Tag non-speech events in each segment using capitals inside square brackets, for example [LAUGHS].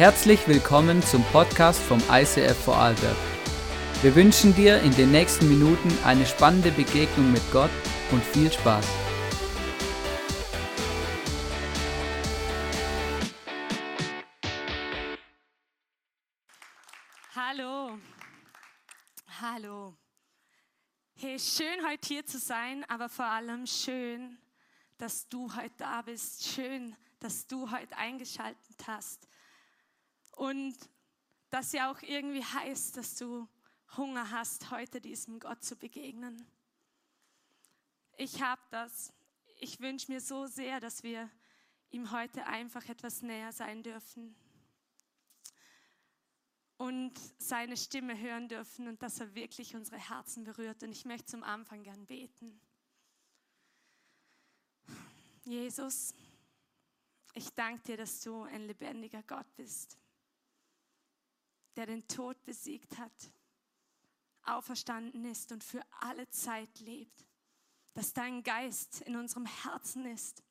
Herzlich willkommen zum Podcast vom ICF Vorarlberg. Wir wünschen dir in den nächsten Minuten eine spannende Begegnung mit Gott und viel Spaß. Hallo. Hallo. Hey, schön heute hier zu sein, aber vor allem schön, dass du heute da bist. Schön, dass du heute eingeschaltet hast. Und das ja auch irgendwie heißt, dass du Hunger hast, heute diesem Gott zu begegnen. Ich habe das. Ich wünsche mir so sehr, dass wir ihm heute einfach etwas näher sein dürfen und seine Stimme hören dürfen und dass er wirklich unsere Herzen berührt. Und ich möchte zum Anfang gern beten. Jesus, ich danke dir, dass du ein lebendiger Gott bist, der den Tod besiegt hat, auferstanden ist und für alle Zeit lebt, dass dein Geist in unserem Herzen ist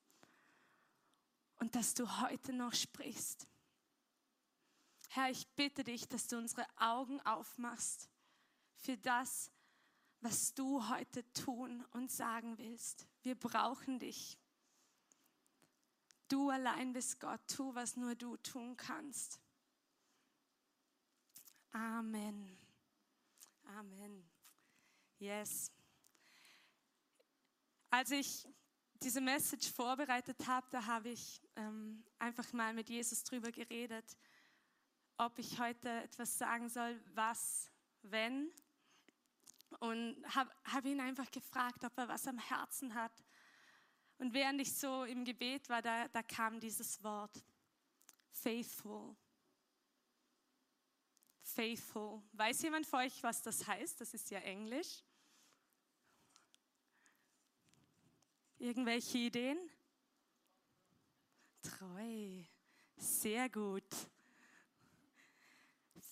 und dass du heute noch sprichst. Herr, ich bitte dich, dass du unsere Augen aufmachst für das, was du heute tun und sagen willst. Wir brauchen dich. Du allein bist Gott. Tu, was nur du tun kannst. Amen. Amen. Yes. Als ich diese Message vorbereitet habe, da habe ich ähm, einfach mal mit Jesus drüber geredet, ob ich heute etwas sagen soll, was, wenn. Und habe hab ihn einfach gefragt, ob er was am Herzen hat. Und während ich so im Gebet war, da, da kam dieses Wort, faithful. Faithful. Weiß jemand von euch, was das heißt? Das ist ja Englisch. Irgendwelche Ideen? Treu. Sehr gut.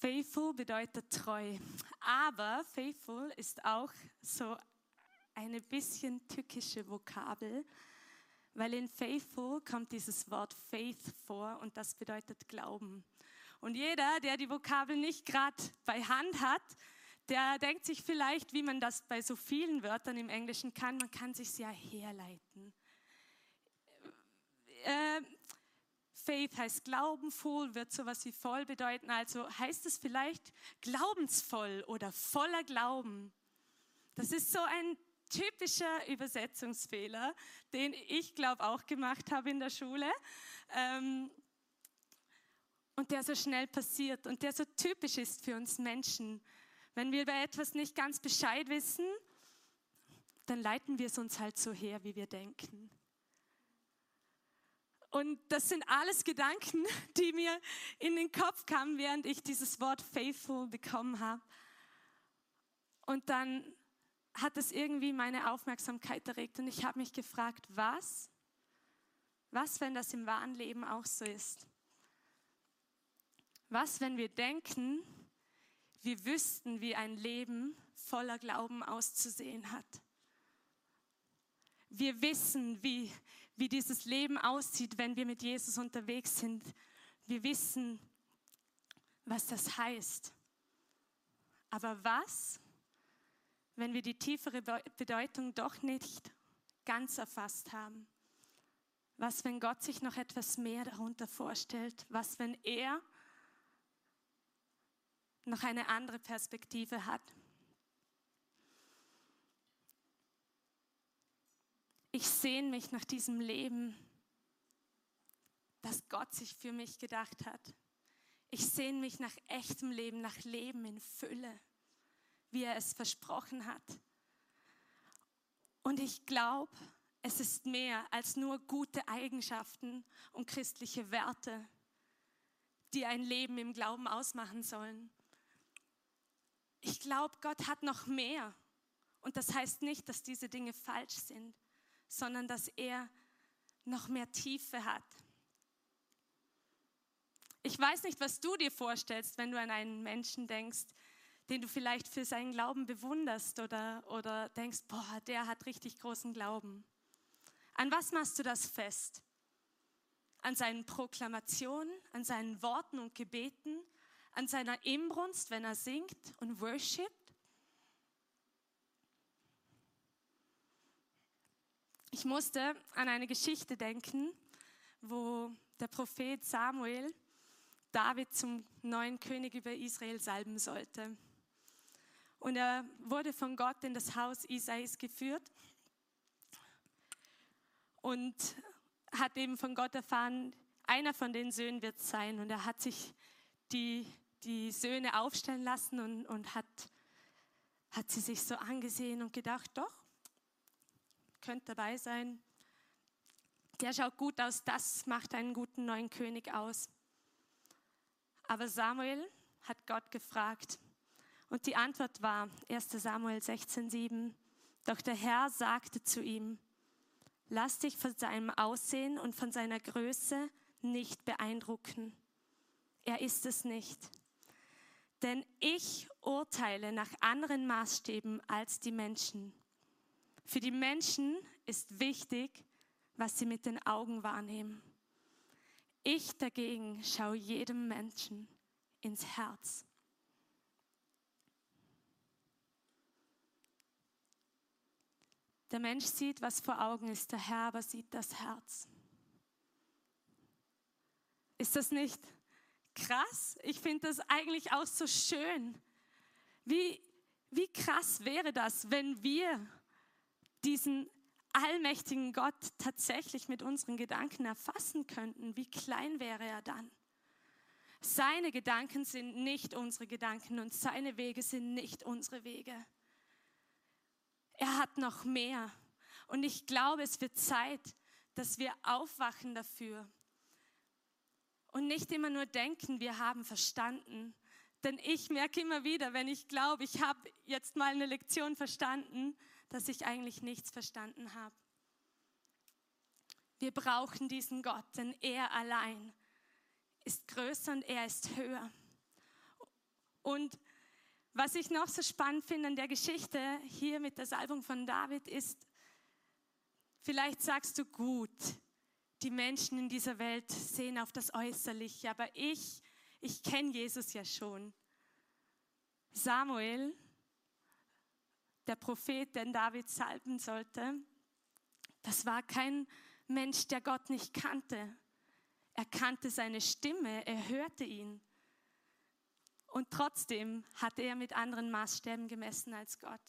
Faithful bedeutet treu. Aber faithful ist auch so eine bisschen tückische Vokabel, weil in faithful kommt dieses Wort faith vor und das bedeutet Glauben. Und jeder, der die Vokabel nicht gerade bei Hand hat, der denkt sich vielleicht, wie man das bei so vielen Wörtern im Englischen kann, man kann sich ja herleiten. Äh, Faith heißt Glauben, full wird sowas wie voll bedeuten, also heißt es vielleicht glaubensvoll oder voller Glauben. Das ist so ein typischer Übersetzungsfehler, den ich glaube auch gemacht habe in der Schule. Ähm, und der so schnell passiert und der so typisch ist für uns Menschen. Wenn wir über etwas nicht ganz Bescheid wissen, dann leiten wir es uns halt so her, wie wir denken. Und das sind alles Gedanken, [LAUGHS] die mir in den Kopf kamen, während ich dieses Wort faithful bekommen habe. Und dann hat es irgendwie meine Aufmerksamkeit erregt und ich habe mich gefragt, was? Was, wenn das im wahren Leben auch so ist? Was, wenn wir denken, wir wüssten, wie ein Leben voller Glauben auszusehen hat? Wir wissen, wie, wie dieses Leben aussieht, wenn wir mit Jesus unterwegs sind. Wir wissen, was das heißt. Aber was, wenn wir die tiefere Bedeutung doch nicht ganz erfasst haben? Was, wenn Gott sich noch etwas mehr darunter vorstellt? Was, wenn er noch eine andere Perspektive hat? Ich sehne mich nach diesem Leben, das Gott sich für mich gedacht hat. Ich sehne mich nach echtem Leben, nach Leben in Fülle wie er es versprochen hat. Und ich glaube, es ist mehr als nur gute Eigenschaften und christliche Werte, die ein Leben im Glauben ausmachen sollen. Ich glaube, Gott hat noch mehr. Und das heißt nicht, dass diese Dinge falsch sind, sondern dass er noch mehr Tiefe hat. Ich weiß nicht, was du dir vorstellst, wenn du an einen Menschen denkst, den du vielleicht für seinen Glauben bewunderst oder, oder denkst, boah, der hat richtig großen Glauben. An was machst du das fest? an seinen Proklamationen, an seinen Worten und Gebeten, an seiner Inbrunst, wenn er singt und worshipt? Ich musste an eine Geschichte denken, wo der Prophet Samuel David zum neuen König über Israel salben sollte. Und er wurde von Gott in das Haus Isais geführt und hat eben von Gott erfahren, einer von den Söhnen wird sein. Und er hat sich die, die Söhne aufstellen lassen und, und hat, hat sie sich so angesehen und gedacht, doch, könnte dabei sein. Der schaut gut aus, das macht einen guten neuen König aus. Aber Samuel hat Gott gefragt und die Antwort war 1 Samuel 16,7. Doch der Herr sagte zu ihm, lass dich von seinem Aussehen und von seiner Größe nicht beeindrucken. Er ist es nicht. Denn ich urteile nach anderen Maßstäben als die Menschen. Für die Menschen ist wichtig, was sie mit den Augen wahrnehmen. Ich dagegen schaue jedem Menschen ins Herz. Der Mensch sieht, was vor Augen ist, der Herr aber sieht das Herz. Ist das nicht krass? Ich finde das eigentlich auch so schön. Wie, wie krass wäre das, wenn wir diesen allmächtigen Gott tatsächlich mit unseren Gedanken erfassen könnten, wie klein wäre er dann? Seine Gedanken sind nicht unsere Gedanken und seine Wege sind nicht unsere Wege. Er hat noch mehr. Und ich glaube, es wird Zeit, dass wir aufwachen dafür und nicht immer nur denken, wir haben verstanden. Denn ich merke immer wieder, wenn ich glaube, ich habe jetzt mal eine Lektion verstanden, dass ich eigentlich nichts verstanden habe. Wir brauchen diesen Gott, denn er allein ist größer und er ist höher. Und was ich noch so spannend finde an der Geschichte hier mit der Salbung von David ist, vielleicht sagst du gut, die Menschen in dieser Welt sehen auf das Äußerliche, aber ich, ich kenne Jesus ja schon. Samuel der Prophet, den David salben sollte, das war kein Mensch, der Gott nicht kannte. Er kannte seine Stimme, er hörte ihn. Und trotzdem hatte er mit anderen Maßstäben gemessen als Gott,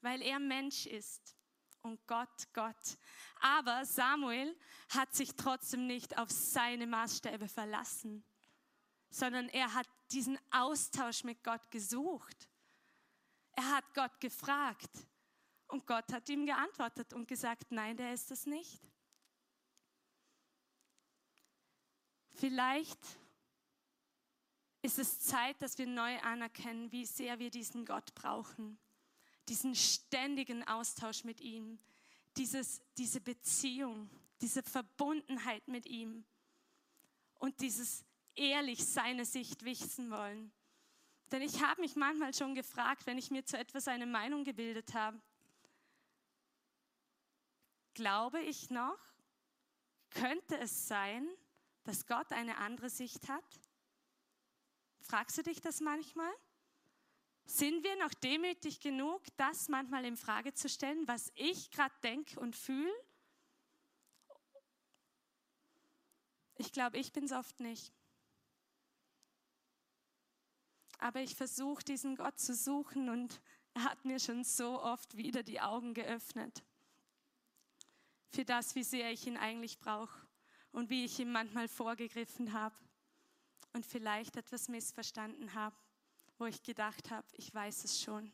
weil er Mensch ist und Gott Gott. Aber Samuel hat sich trotzdem nicht auf seine Maßstäbe verlassen, sondern er hat diesen Austausch mit Gott gesucht. Er hat Gott gefragt und Gott hat ihm geantwortet und gesagt, nein, der ist es nicht. Vielleicht ist es Zeit, dass wir neu anerkennen, wie sehr wir diesen Gott brauchen. Diesen ständigen Austausch mit ihm, dieses, diese Beziehung, diese Verbundenheit mit ihm und dieses ehrlich seine Sicht wissen wollen. Denn ich habe mich manchmal schon gefragt, wenn ich mir zu etwas eine Meinung gebildet habe, glaube ich noch, könnte es sein, dass Gott eine andere Sicht hat? Fragst du dich das manchmal? Sind wir noch demütig genug, das manchmal in Frage zu stellen, was ich gerade denke und fühle? Ich glaube, ich bin es oft nicht aber ich versuche diesen Gott zu suchen und er hat mir schon so oft wieder die Augen geöffnet für das, wie sehr ich ihn eigentlich brauche und wie ich ihm manchmal vorgegriffen habe und vielleicht etwas missverstanden habe, wo ich gedacht habe, ich weiß es schon.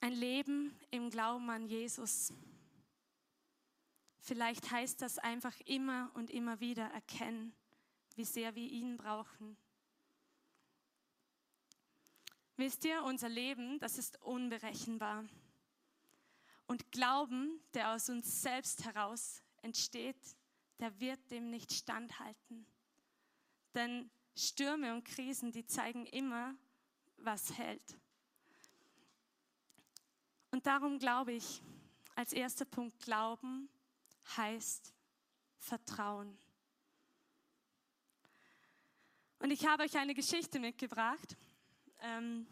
Ein Leben im Glauben an Jesus Vielleicht heißt das einfach immer und immer wieder erkennen, wie sehr wir ihn brauchen. Wisst ihr, unser Leben, das ist unberechenbar. Und Glauben, der aus uns selbst heraus entsteht, der wird dem nicht standhalten. Denn Stürme und Krisen, die zeigen immer, was hält. Und darum glaube ich, als erster Punkt Glauben heißt Vertrauen. Und ich habe euch eine Geschichte mitgebracht ähm,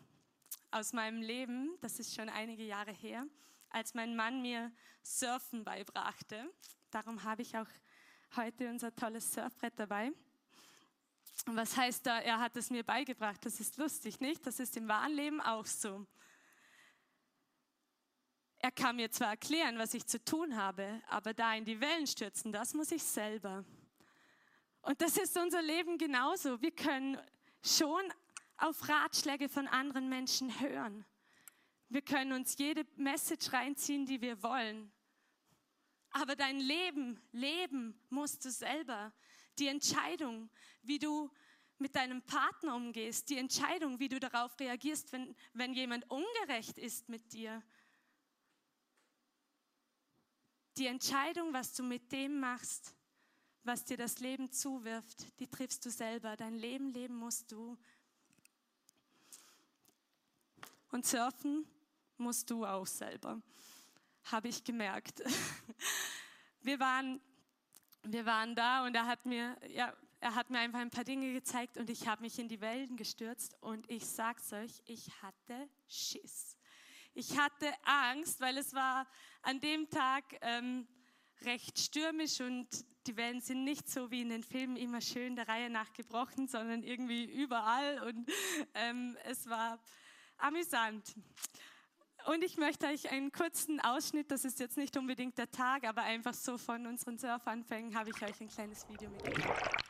aus meinem Leben, das ist schon einige Jahre her, als mein Mann mir Surfen beibrachte. Darum habe ich auch heute unser tolles Surfbrett dabei. Was heißt da, er hat es mir beigebracht? Das ist lustig, nicht? Das ist im wahren Leben auch so. Er kann mir zwar erklären, was ich zu tun habe, aber da in die Wellen stürzen, das muss ich selber. Und das ist unser Leben genauso. Wir können schon auf Ratschläge von anderen Menschen hören. Wir können uns jede Message reinziehen, die wir wollen. Aber dein Leben, Leben musst du selber. Die Entscheidung, wie du mit deinem Partner umgehst, die Entscheidung, wie du darauf reagierst, wenn, wenn jemand ungerecht ist mit dir. Die Entscheidung, was du mit dem machst, was dir das Leben zuwirft, die triffst du selber. Dein Leben leben musst du. Und surfen musst du auch selber, habe ich gemerkt. [LAUGHS] Wir waren, wir waren da und er hat mir, ja, er hat mir einfach ein paar Dinge gezeigt und ich habe mich in die Wellen gestürzt und ich sag's euch, ich hatte Schiss. Ich hatte Angst, weil es war an dem Tag ähm, recht stürmisch und die Wellen sind nicht so wie in den Filmen immer schön der Reihe nach gebrochen, sondern irgendwie überall und ähm, es war amüsant. Und ich möchte euch einen kurzen Ausschnitt, das ist jetzt nicht unbedingt der Tag, aber einfach so von unseren Surfanfängen habe ich euch ein kleines Video mitgebracht.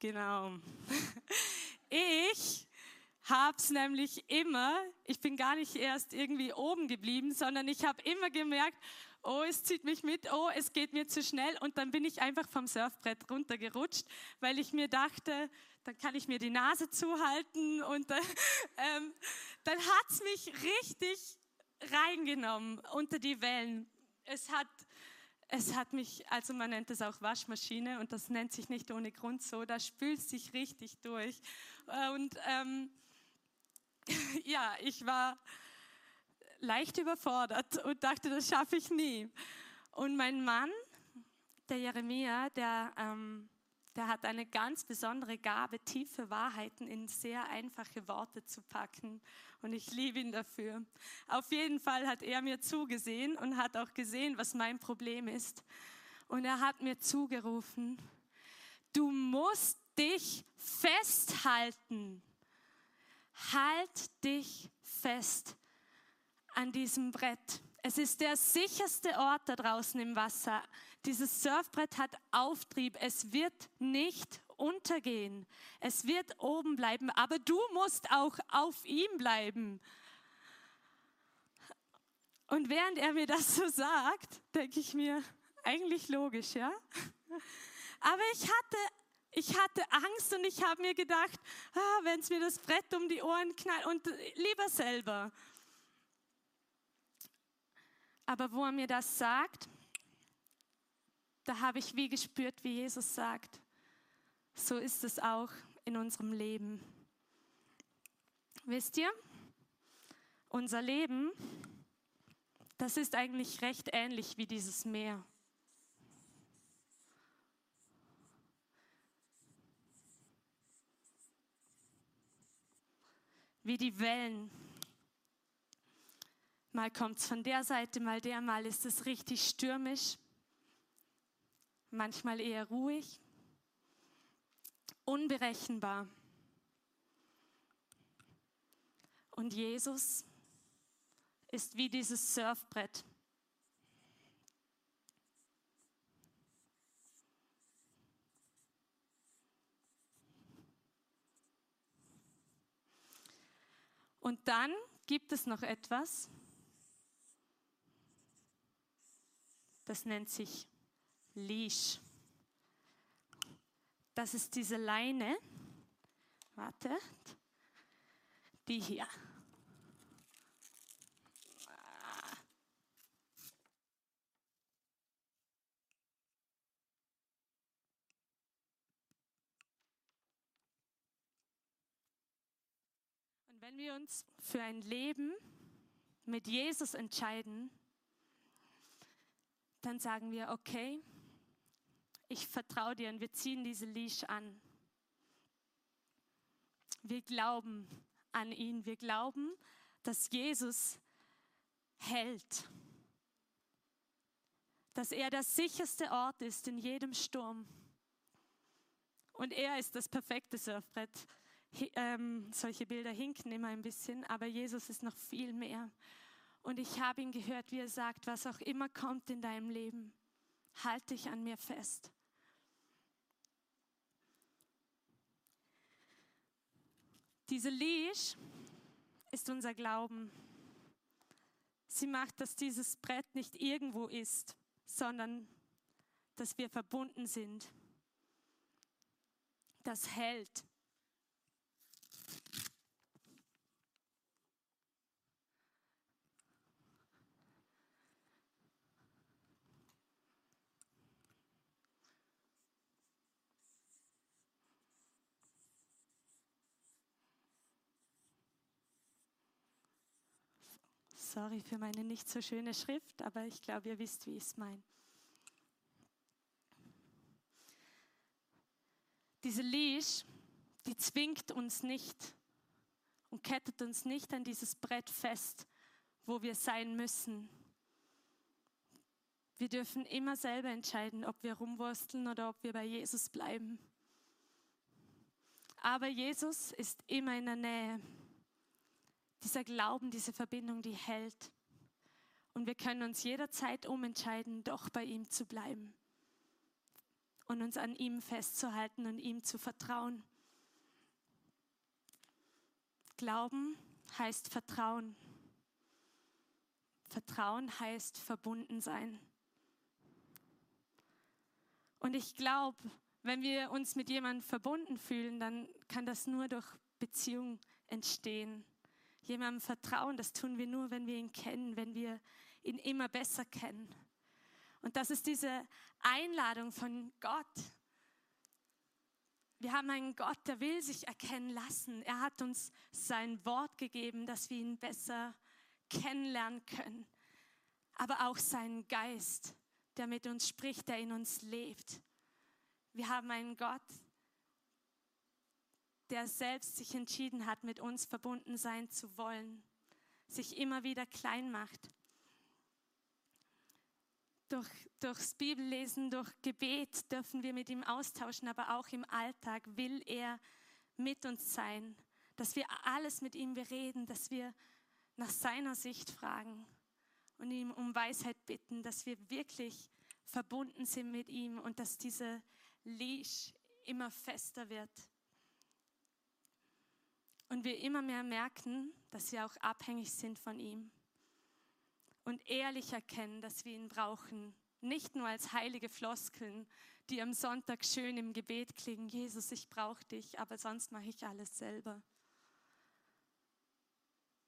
Genau. [LAUGHS] Ich habe es nämlich immer, ich bin gar nicht erst irgendwie oben geblieben, sondern ich habe immer gemerkt, oh, es zieht mich mit, oh, es geht mir zu schnell. Und dann bin ich einfach vom Surfbrett runtergerutscht, weil ich mir dachte, dann kann ich mir die Nase zuhalten. Und dann, [LAUGHS] ähm, dann hat es mich richtig reingenommen unter die Wellen. Es hat, es hat mich, also man nennt es auch Waschmaschine und das nennt sich nicht ohne Grund so, da spült sich richtig durch. Und ähm, [LAUGHS] ja, ich war leicht überfordert und dachte, das schaffe ich nie. Und mein Mann, der Jeremia, der, ähm, der hat eine ganz besondere Gabe, tiefe Wahrheiten in sehr einfache Worte zu packen. Und ich liebe ihn dafür. Auf jeden Fall hat er mir zugesehen und hat auch gesehen, was mein Problem ist. Und er hat mir zugerufen, du musst dich festhalten. Halt dich fest an diesem Brett. Es ist der sicherste Ort da draußen im Wasser. Dieses Surfbrett hat Auftrieb. Es wird nicht untergehen. Es wird oben bleiben, aber du musst auch auf ihm bleiben. Und während er mir das so sagt, denke ich mir, eigentlich logisch, ja? Aber ich hatte, ich hatte Angst und ich habe mir gedacht, ah, wenn es mir das Brett um die Ohren knallt und lieber selber. Aber wo er mir das sagt, da habe ich wie gespürt, wie Jesus sagt, so ist es auch in unserem Leben. Wisst ihr, unser Leben, das ist eigentlich recht ähnlich wie dieses Meer. Wie die Wellen, Mal kommt es von der Seite, mal der, mal ist es richtig stürmisch, manchmal eher ruhig, unberechenbar. Und Jesus ist wie dieses Surfbrett. Und dann gibt es noch etwas, Das nennt sich Leash. Das ist diese Leine. Warte. Die hier. Wenn wir uns für ein Leben mit Jesus entscheiden, dann sagen wir, okay, ich vertraue dir und wir ziehen diese Leash an. Wir glauben an ihn. Wir glauben, dass Jesus hält. Dass er der sicherste Ort ist in jedem Sturm. Und er ist das perfekte Surfbrett. Ähm, solche Bilder hinken immer ein bisschen, aber Jesus ist noch viel mehr. Und ich habe ihn gehört, wie er sagt, was auch immer kommt in deinem Leben, halte dich an mir fest. Diese Leash ist unser Glauben. Sie macht, dass dieses Brett nicht irgendwo ist, sondern dass wir verbunden sind. Das hält. Sorry für meine nicht so schöne Schrift, aber ich glaube, ihr wisst, wie ich es meine. Diese Leash, die zwingt uns nicht und kettet uns nicht an dieses Brett fest, wo wir sein müssen. Wir dürfen immer selber entscheiden, ob wir rumwursteln oder ob wir bei Jesus bleiben. Aber Jesus ist immer in der Nähe. Dieser Glauben, diese Verbindung, die hält. Und wir können uns jederzeit umentscheiden, doch bei ihm zu bleiben und uns an ihm festzuhalten und ihm zu vertrauen. Glauben heißt Vertrauen. Vertrauen heißt verbunden sein. Und ich glaube, wenn wir uns mit jemandem verbunden fühlen, dann kann das nur durch Beziehung entstehen jemandem vertrauen, das tun wir nur, wenn wir ihn kennen, wenn wir ihn immer besser kennen. Und das ist diese Einladung von Gott. Wir haben einen Gott, der will sich erkennen lassen. Er hat uns sein Wort gegeben, dass wir ihn besser kennenlernen können. Aber auch seinen Geist, der mit uns spricht, der in uns lebt. Wir haben einen Gott, der selbst sich entschieden hat, mit uns verbunden sein zu wollen, sich immer wieder klein macht. Durch, durchs Bibellesen, durch Gebet dürfen wir mit ihm austauschen, aber auch im Alltag will er mit uns sein, dass wir alles mit ihm bereden, dass wir nach seiner Sicht fragen und ihm um Weisheit bitten, dass wir wirklich verbunden sind mit ihm und dass diese Leash immer fester wird und wir immer mehr merken, dass wir auch abhängig sind von ihm und ehrlich erkennen, dass wir ihn brauchen. Nicht nur als heilige Floskeln, die am Sonntag schön im Gebet klingen, Jesus, ich brauche dich, aber sonst mache ich alles selber.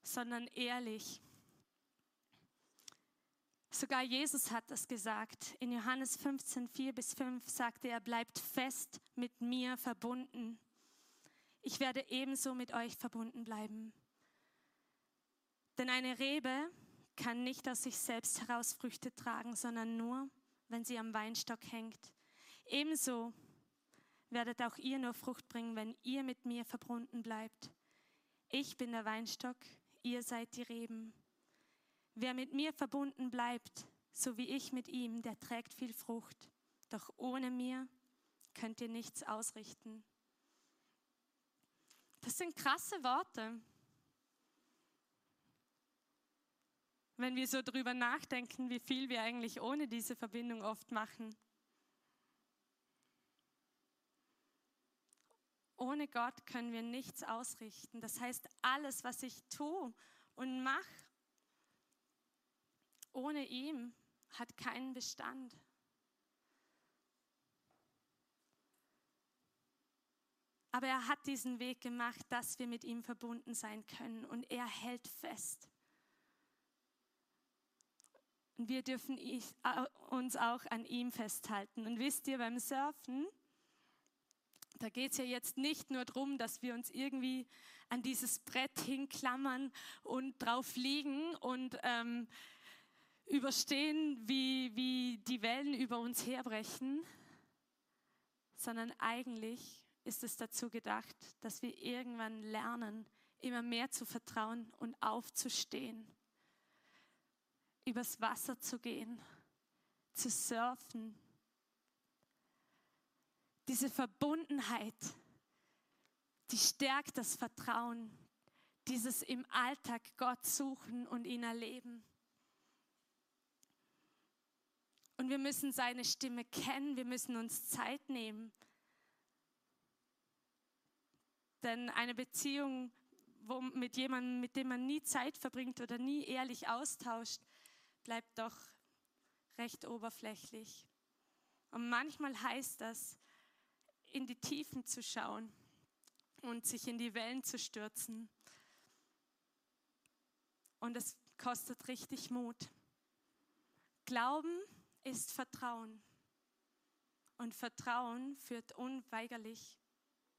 Sondern ehrlich. Sogar Jesus hat das gesagt. In Johannes 15, 4 bis 5 sagte er, bleibt fest mit mir verbunden ich werde ebenso mit euch verbunden bleiben. Denn eine Rebe kann nicht aus sich selbst heraus Früchte tragen, sondern nur, wenn sie am Weinstock hängt. Ebenso werdet auch ihr nur Frucht bringen, wenn ihr mit mir verbunden bleibt. Ich bin der Weinstock, ihr seid die Reben. Wer mit mir verbunden bleibt, so wie ich mit ihm, der trägt viel Frucht. Doch ohne mir könnt ihr nichts ausrichten. Das sind krasse Worte. Wenn wir so drüber nachdenken, wie viel wir eigentlich ohne diese Verbindung oft machen. Ohne Gott können wir nichts ausrichten. Das heißt, alles, was ich tue und mache, ohne ihm hat keinen Bestand. Aber er hat diesen Weg gemacht, dass wir mit ihm verbunden sein können und er hält fest. Und wir dürfen uns auch an ihm festhalten. Und wisst ihr, beim Surfen, Da geht es ja jetzt nicht nur darum, dass wir uns irgendwie an dieses Brett hinklammern und drauf liegen und ähm, überstehen, wie, wie die Wellen über uns herbrechen, sondern eigentlich ist es dazu gedacht, dass wir irgendwann lernen, immer mehr zu vertrauen und aufzustehen, übers Wasser zu gehen, zu surfen. Diese Verbundenheit, die stärkt das Vertrauen, dieses im Alltag Gott suchen und ihn erleben. Und wir müssen seine Stimme kennen, wir müssen uns Zeit nehmen. Denn eine Beziehung wo, mit jemandem, mit dem man nie Zeit verbringt oder nie ehrlich austauscht, bleibt doch recht oberflächlich. Und manchmal heißt das, in die Tiefen zu schauen und sich in die Wellen zu stürzen. Und es kostet richtig Mut. Glauben ist Vertrauen. Und Vertrauen führt unweigerlich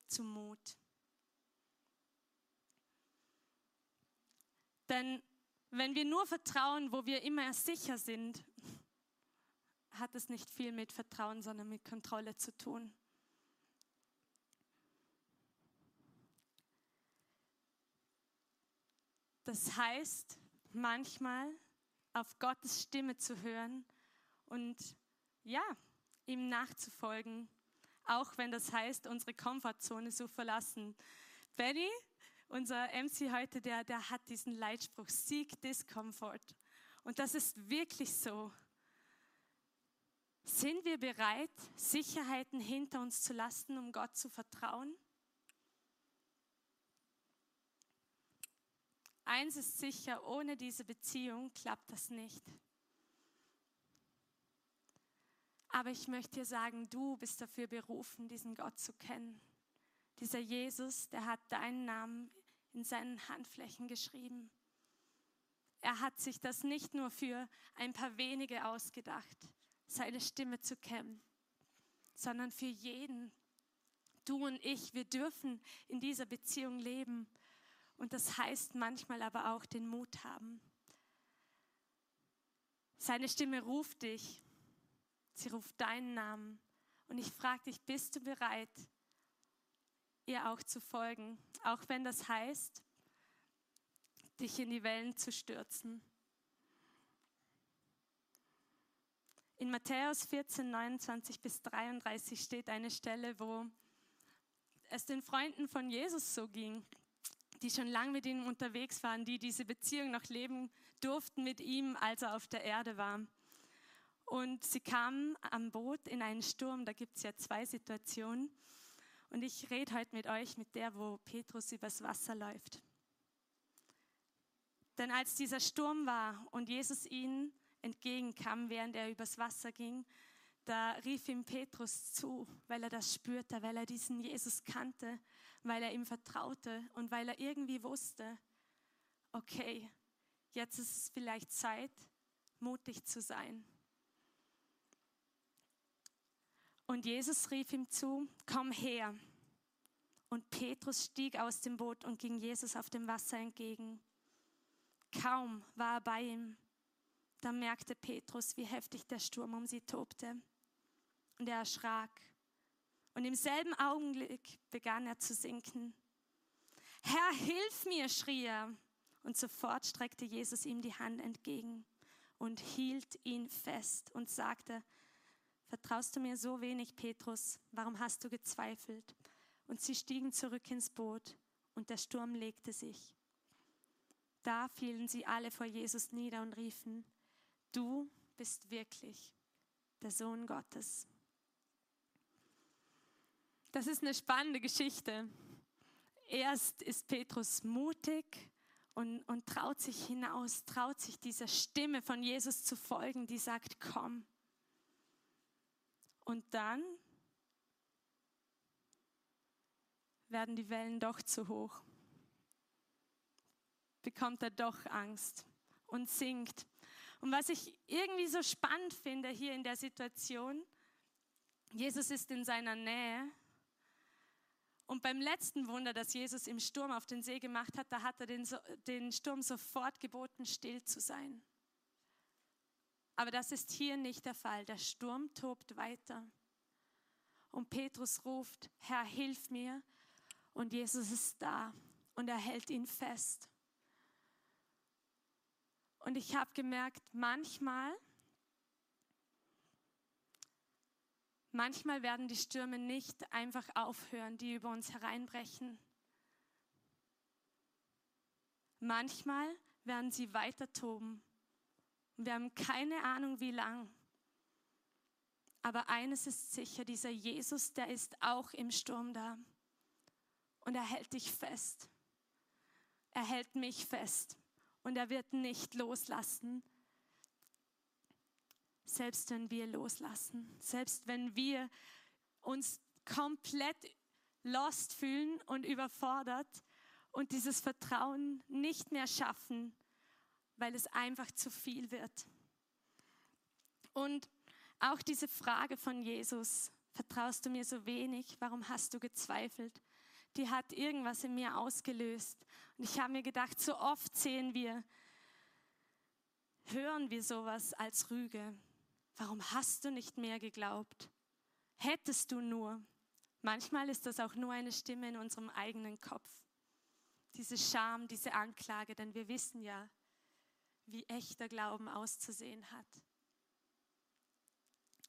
zu Mut. Denn wenn wir nur vertrauen, wo wir immer sicher sind, hat es nicht viel mit Vertrauen, sondern mit Kontrolle zu tun. Das heißt, manchmal auf Gottes Stimme zu hören und ja, ihm nachzufolgen, auch wenn das heißt, unsere Komfortzone zu verlassen. Benny, unser MC heute, der, der hat diesen Leitspruch, Seek Discomfort. Und das ist wirklich so. Sind wir bereit, Sicherheiten hinter uns zu lassen, um Gott zu vertrauen? Eins ist sicher, ohne diese Beziehung klappt das nicht. Aber ich möchte dir sagen, du bist dafür berufen, diesen Gott zu kennen. Dieser Jesus, der hat deinen Namen in seinen Handflächen geschrieben. Er hat sich das nicht nur für ein paar wenige ausgedacht, seine Stimme zu kennen, sondern für jeden. Du und ich, wir dürfen in dieser Beziehung leben. Und das heißt manchmal aber auch den Mut haben. Seine Stimme ruft dich Sie ruft deinen Namen. Und ich frage dich, bist du bereit, ihr auch zu folgen? Auch wenn das heißt, dich in die Wellen zu stürzen. In Matthäus 14, 29 bis 33 steht eine Stelle, wo es den Freunden von Jesus so ging, die schon lange mit ihm unterwegs waren, die diese Beziehung noch leben durften mit ihm, als er auf der Erde war. Und sie kamen am Boot in einen Sturm. Da gibt es ja zwei Situationen. Und ich rede heute mit euch mit der, wo Petrus übers Wasser läuft. Denn als dieser Sturm war und Jesus ihnen entgegenkam, während er übers Wasser ging, da rief ihm Petrus zu, weil er das spürte, weil er diesen Jesus kannte, weil er ihm vertraute und weil er irgendwie wusste, okay, jetzt ist es vielleicht Zeit, mutig zu sein. Und Jesus rief ihm zu, komm her. Und Petrus stieg aus dem Boot und ging Jesus auf dem Wasser entgegen. Kaum war er bei ihm, da merkte Petrus, wie heftig der Sturm um sie tobte. Und er erschrak. Und im selben Augenblick begann er zu sinken. Herr, hilf mir, schrie er. Und sofort streckte Jesus ihm die Hand entgegen und hielt ihn fest und sagte, Vertraust du mir so wenig, Petrus? Warum hast du gezweifelt? Und sie stiegen zurück ins Boot und der Sturm legte sich. Da fielen sie alle vor Jesus nieder und riefen, du bist wirklich der Sohn Gottes. Das ist eine spannende Geschichte. Erst ist Petrus mutig und, und traut sich hinaus, traut sich dieser Stimme von Jesus zu folgen, die sagt, komm. Und dann werden die Wellen doch zu hoch. Bekommt er doch Angst und sinkt. Und was ich irgendwie so spannend finde hier in der Situation, Jesus ist in seiner Nähe, Und beim letzten Wunder, das Jesus im Sturm auf den See gemacht hat, da hat er den, den Sturm sofort geboten, still zu sein. Aber das ist hier nicht der Fall. Der Sturm tobt weiter. Und Petrus ruft, Herr, hilf mir. Und Jesus ist da und er hält ihn fest. Und ich habe gemerkt, manchmal, manchmal werden die Stürme nicht einfach aufhören, die über uns hereinbrechen. Manchmal werden sie weiter toben. Wir haben keine Ahnung, wie lang. Aber eines ist sicher, dieser Jesus, der ist auch im Sturm da. Und er hält dich fest. Er hält mich fest. Und er wird nicht loslassen, selbst wenn wir loslassen. Selbst wenn wir uns komplett lost fühlen und überfordert und dieses Vertrauen nicht mehr schaffen, weil es einfach zu viel wird. Und auch diese Frage von Jesus, vertraust du mir so wenig? Warum hast du gezweifelt? Die hat irgendwas in mir ausgelöst. Und ich habe mir gedacht, so oft sehen wir, hören wir sowas als Rüge. Warum hast du nicht mehr geglaubt? Hättest du nur. Manchmal ist das auch nur eine Stimme in unserem eigenen Kopf. Diese Scham, diese Anklage, denn wir wissen ja, wie echter Glauben auszusehen hat.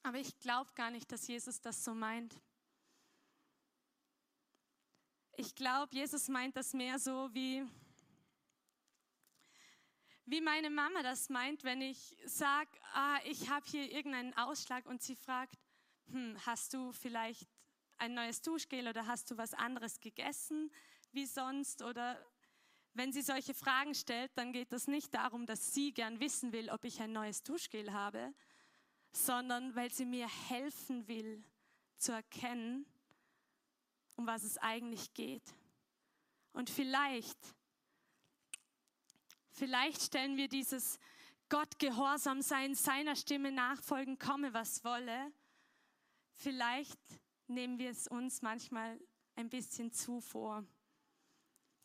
Aber ich glaube gar nicht, dass Jesus das so meint. Ich glaube, Jesus meint das mehr so wie, wie meine Mama das meint, wenn ich sage, ah, ich habe hier irgendeinen Ausschlag und sie fragt, hm, hast du vielleicht ein neues Duschgel oder hast du was anderes gegessen wie sonst oder wenn sie solche Fragen stellt, dann geht es nicht darum, dass sie gern wissen will, ob ich ein neues Duschgel habe, sondern weil sie mir helfen will zu erkennen, um was es eigentlich geht. Und vielleicht, vielleicht stellen wir dieses Gott gehorsam sein, seiner Stimme nachfolgen, komme was wolle. Vielleicht nehmen wir es uns manchmal ein bisschen zu vor,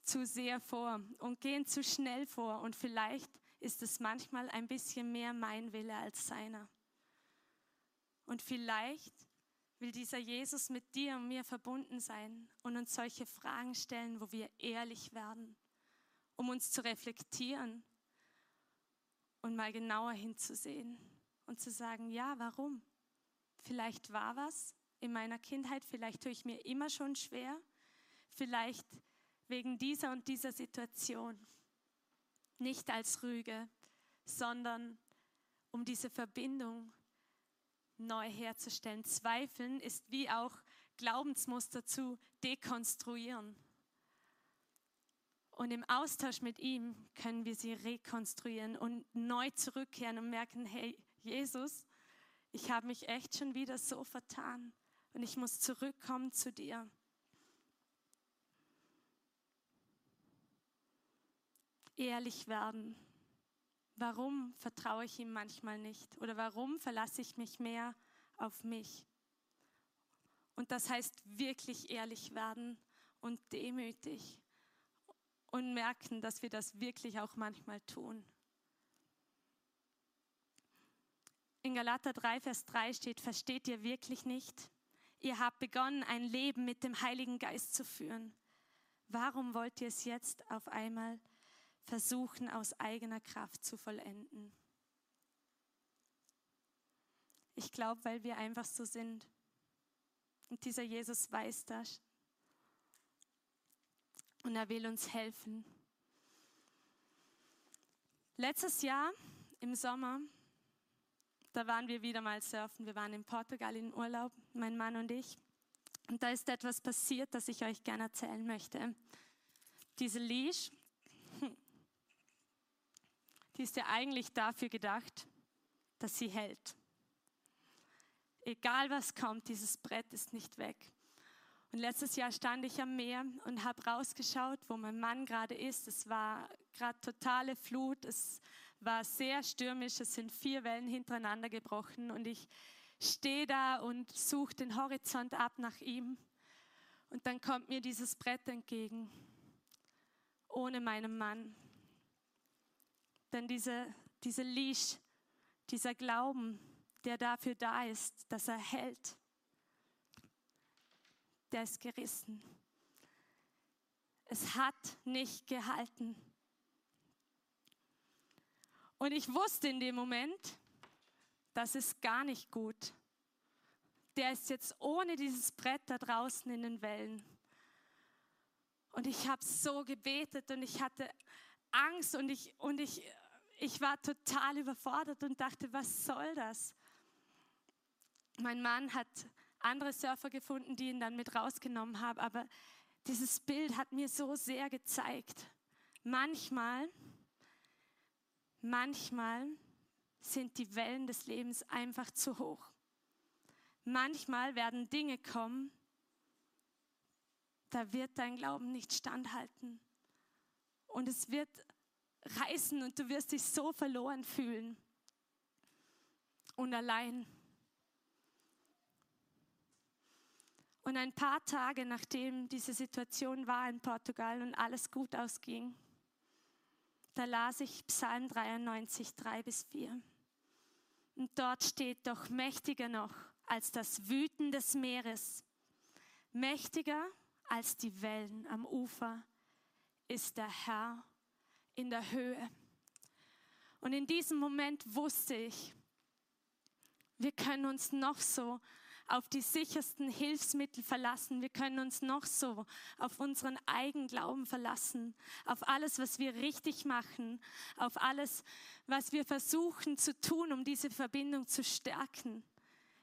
zu sehr vor und gehen zu schnell vor. Und vielleicht ist es manchmal ein bisschen mehr mein Wille als seiner. Und vielleicht will dieser Jesus mit dir und mir verbunden sein und uns solche Fragen stellen, wo wir ehrlich werden, um uns zu reflektieren und mal genauer hinzusehen und zu sagen, ja, warum? Vielleicht war was in meiner Kindheit, vielleicht tue ich mir immer schon schwer, vielleicht wegen dieser und dieser Situation. Nicht als Rüge, sondern um diese Verbindung neu herzustellen. Zweifeln ist wie auch Glaubensmuster zu dekonstruieren. Und im Austausch mit ihm können wir sie rekonstruieren und neu zurückkehren und merken, hey Jesus, ich habe mich echt schon wieder so vertan und ich muss zurückkommen zu dir. Ehrlich werden Warum vertraue ich ihm manchmal nicht? Oder warum verlasse ich mich mehr auf mich? Und das heißt wirklich ehrlich werden und demütig und merken, dass wir das wirklich auch manchmal tun. In Galater 3, Vers 3 steht, versteht ihr wirklich nicht? Ihr habt begonnen, ein Leben mit dem Heiligen Geist zu führen. Warum wollt ihr es jetzt auf einmal versuchen aus eigener Kraft zu vollenden. Ich glaube, weil wir einfach so sind. Und dieser Jesus weiß das. Und er will uns helfen. Letztes Jahr im Sommer, da waren wir wieder mal surfen. Wir waren in Portugal in Urlaub, mein Mann und ich. Und da ist etwas passiert, das ich euch gerne erzählen möchte. Diese Leash, die ist ja eigentlich dafür gedacht, dass sie hält. Egal was kommt, dieses Brett ist nicht weg. Und letztes Jahr stand ich am Meer und habe rausgeschaut, wo mein Mann gerade ist. Es war gerade totale Flut, es war sehr stürmisch, es sind vier Wellen hintereinander gebrochen und ich stehe da und suche den Horizont ab nach ihm. Und dann kommt mir dieses Brett entgegen, ohne meinen Mann. Denn diese, diese Leash, dieser Glauben, der dafür da ist, dass er hält, der ist gerissen. Es hat nicht gehalten. Und ich wusste in dem Moment, das ist gar nicht gut. Der ist jetzt ohne dieses Brett da draußen in den Wellen. Und ich habe so gebetet und ich hatte Angst und ich, und ich, ich war total überfordert und dachte, was soll das? Mein Mann hat andere Surfer gefunden, die ihn dann mit rausgenommen haben, aber dieses Bild hat mir so sehr gezeigt. Manchmal, manchmal sind die Wellen des Lebens einfach zu hoch. Manchmal werden Dinge kommen, da wird dein Glauben nicht standhalten. Und es wird reißen und du wirst dich so verloren fühlen und allein. Und ein paar Tage nachdem diese Situation war in Portugal und alles gut ausging, da las ich Psalm 93, 3 bis 4. Und dort steht doch mächtiger noch als das Wüten des Meeres, mächtiger als die Wellen am Ufer ist der Herr in der Höhe. Und in diesem Moment wusste ich, wir können uns noch so auf die sichersten Hilfsmittel verlassen. Wir können uns noch so auf unseren Eigenglauben verlassen, auf alles, was wir richtig machen, auf alles, was wir versuchen zu tun, um diese Verbindung zu stärken.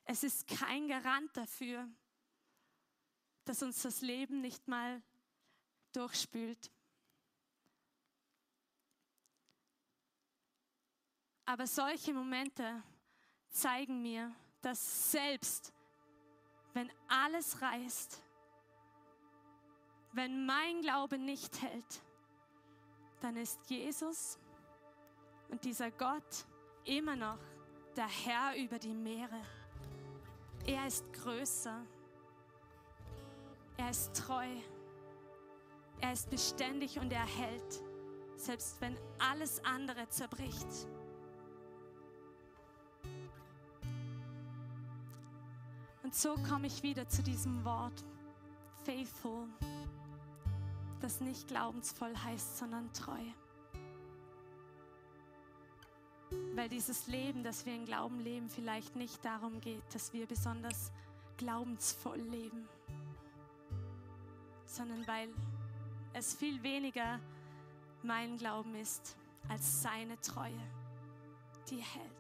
Es ist kein Garant dafür, dass uns das Leben nicht mal durchspült. Aber solche Momente zeigen mir, dass selbst wenn alles reißt, wenn mein Glaube nicht hält, dann ist Jesus und dieser Gott immer noch der Herr über die Meere. Er ist größer. Er ist treu. Er ist beständig und er hält, selbst wenn alles andere zerbricht. Und so komme ich wieder zu diesem Wort, faithful, das nicht glaubensvoll heißt, sondern treu. Weil dieses Leben, das wir in Glauben leben, vielleicht nicht darum geht, dass wir besonders glaubensvoll leben, sondern weil es viel weniger mein Glauben ist als seine Treue, die hält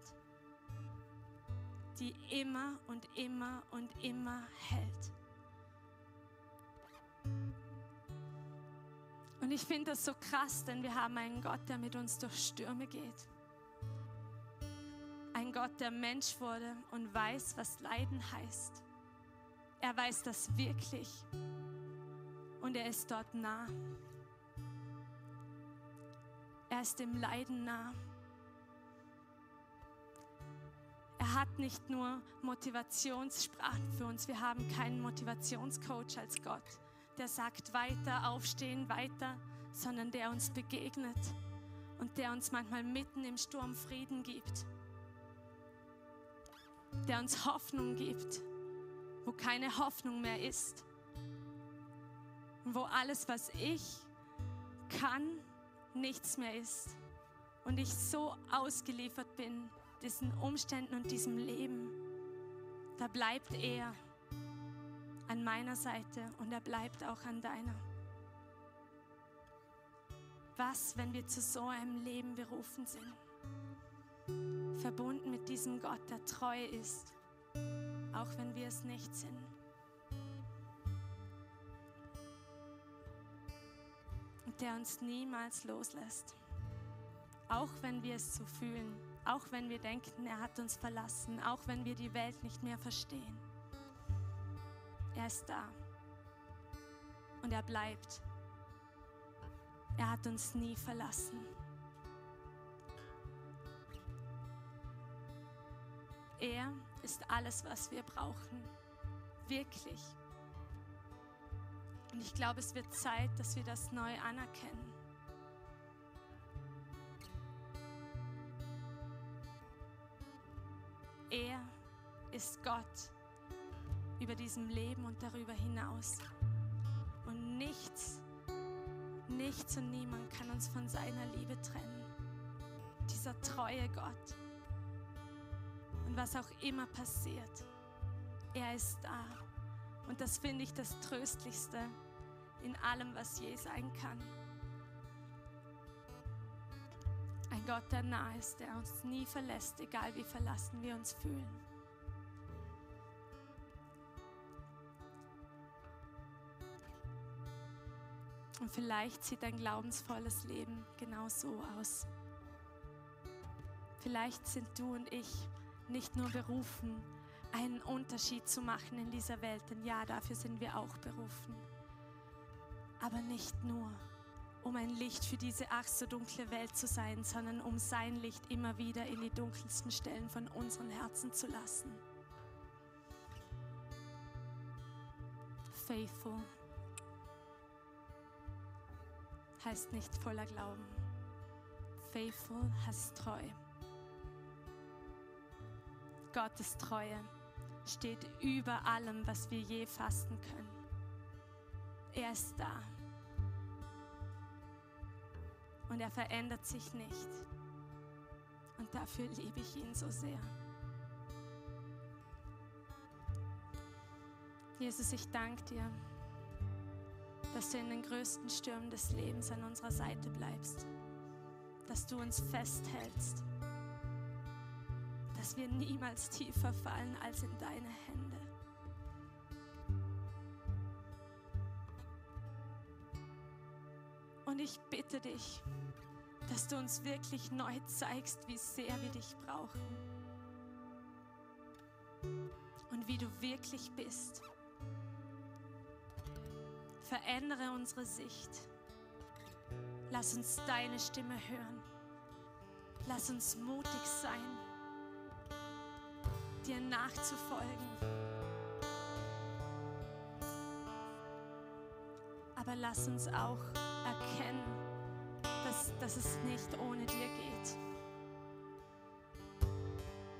die immer und immer und immer hält. Und ich finde das so krass, denn wir haben einen Gott, der mit uns durch Stürme geht. Ein Gott, der Mensch wurde und weiß, was Leiden heißt. Er weiß das wirklich und er ist dort nah. Er ist dem Leiden nah. Hat nicht nur Motivationssprachen für uns. Wir haben keinen Motivationscoach als Gott, der sagt weiter, aufstehen, weiter, sondern der uns begegnet und der uns manchmal mitten im Sturm Frieden gibt. Der uns Hoffnung gibt, wo keine Hoffnung mehr ist. Wo alles, was ich kann, nichts mehr ist. Und ich so ausgeliefert bin diesen Umständen und diesem Leben, da bleibt er an meiner Seite und er bleibt auch an deiner. Was, wenn wir zu so einem Leben berufen sind? Verbunden mit diesem Gott, der treu ist, auch wenn wir es nicht sind. Und der uns niemals loslässt, auch wenn wir es so fühlen. Auch wenn wir denken, er hat uns verlassen, auch wenn wir die Welt nicht mehr verstehen. Er ist da. Und er bleibt. Er hat uns nie verlassen. Er ist alles, was wir brauchen. Wirklich. ich glaube, es wird Zeit, dass wir das neu anerkennen. Über diesem Leben und darüber hinaus. Und nichts, nichts und niemand kann uns von seiner Liebe trennen. Dieser treue Gott. Und was auch immer passiert, er ist da. Und das finde ich das Tröstlichste in allem, was je sein kann. Ein Gott, der nah ist, der uns nie verlässt, egal wie verlassen wir uns fühlen. Vielleicht sieht ein glaubensvolles Leben genau so aus. Vielleicht sind du und ich nicht nur berufen, einen Unterschied zu machen in dieser Welt, denn ja, dafür sind wir auch berufen. Aber nicht nur, um ein Licht für diese ach so dunkle Welt zu sein, sondern um sein Licht immer wieder in die dunkelsten Stellen von unseren Herzen zu lassen. Faithful heißt nicht voller Glauben. Faithful heißt treu. Gottes Treue steht über allem, was wir je fasten können. Er ist da. Und er verändert sich nicht. Und dafür liebe ich ihn so sehr. Jesus, ich danke dir dass du in den größten Stürmen des Lebens an unserer Seite bleibst, dass du uns festhältst, dass wir niemals tiefer fallen als in deine Hände. Und ich bitte dich, dass du uns wirklich neu zeigst, wie sehr wir dich brauchen und wie du wirklich bist verändere unsere Sicht. Lass uns deine Stimme hören. Lass uns mutig sein, dir nachzufolgen. Aber lass uns auch erkennen, dass, dass es nicht ohne dir geht.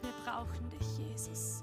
Wir brauchen dich, Jesus.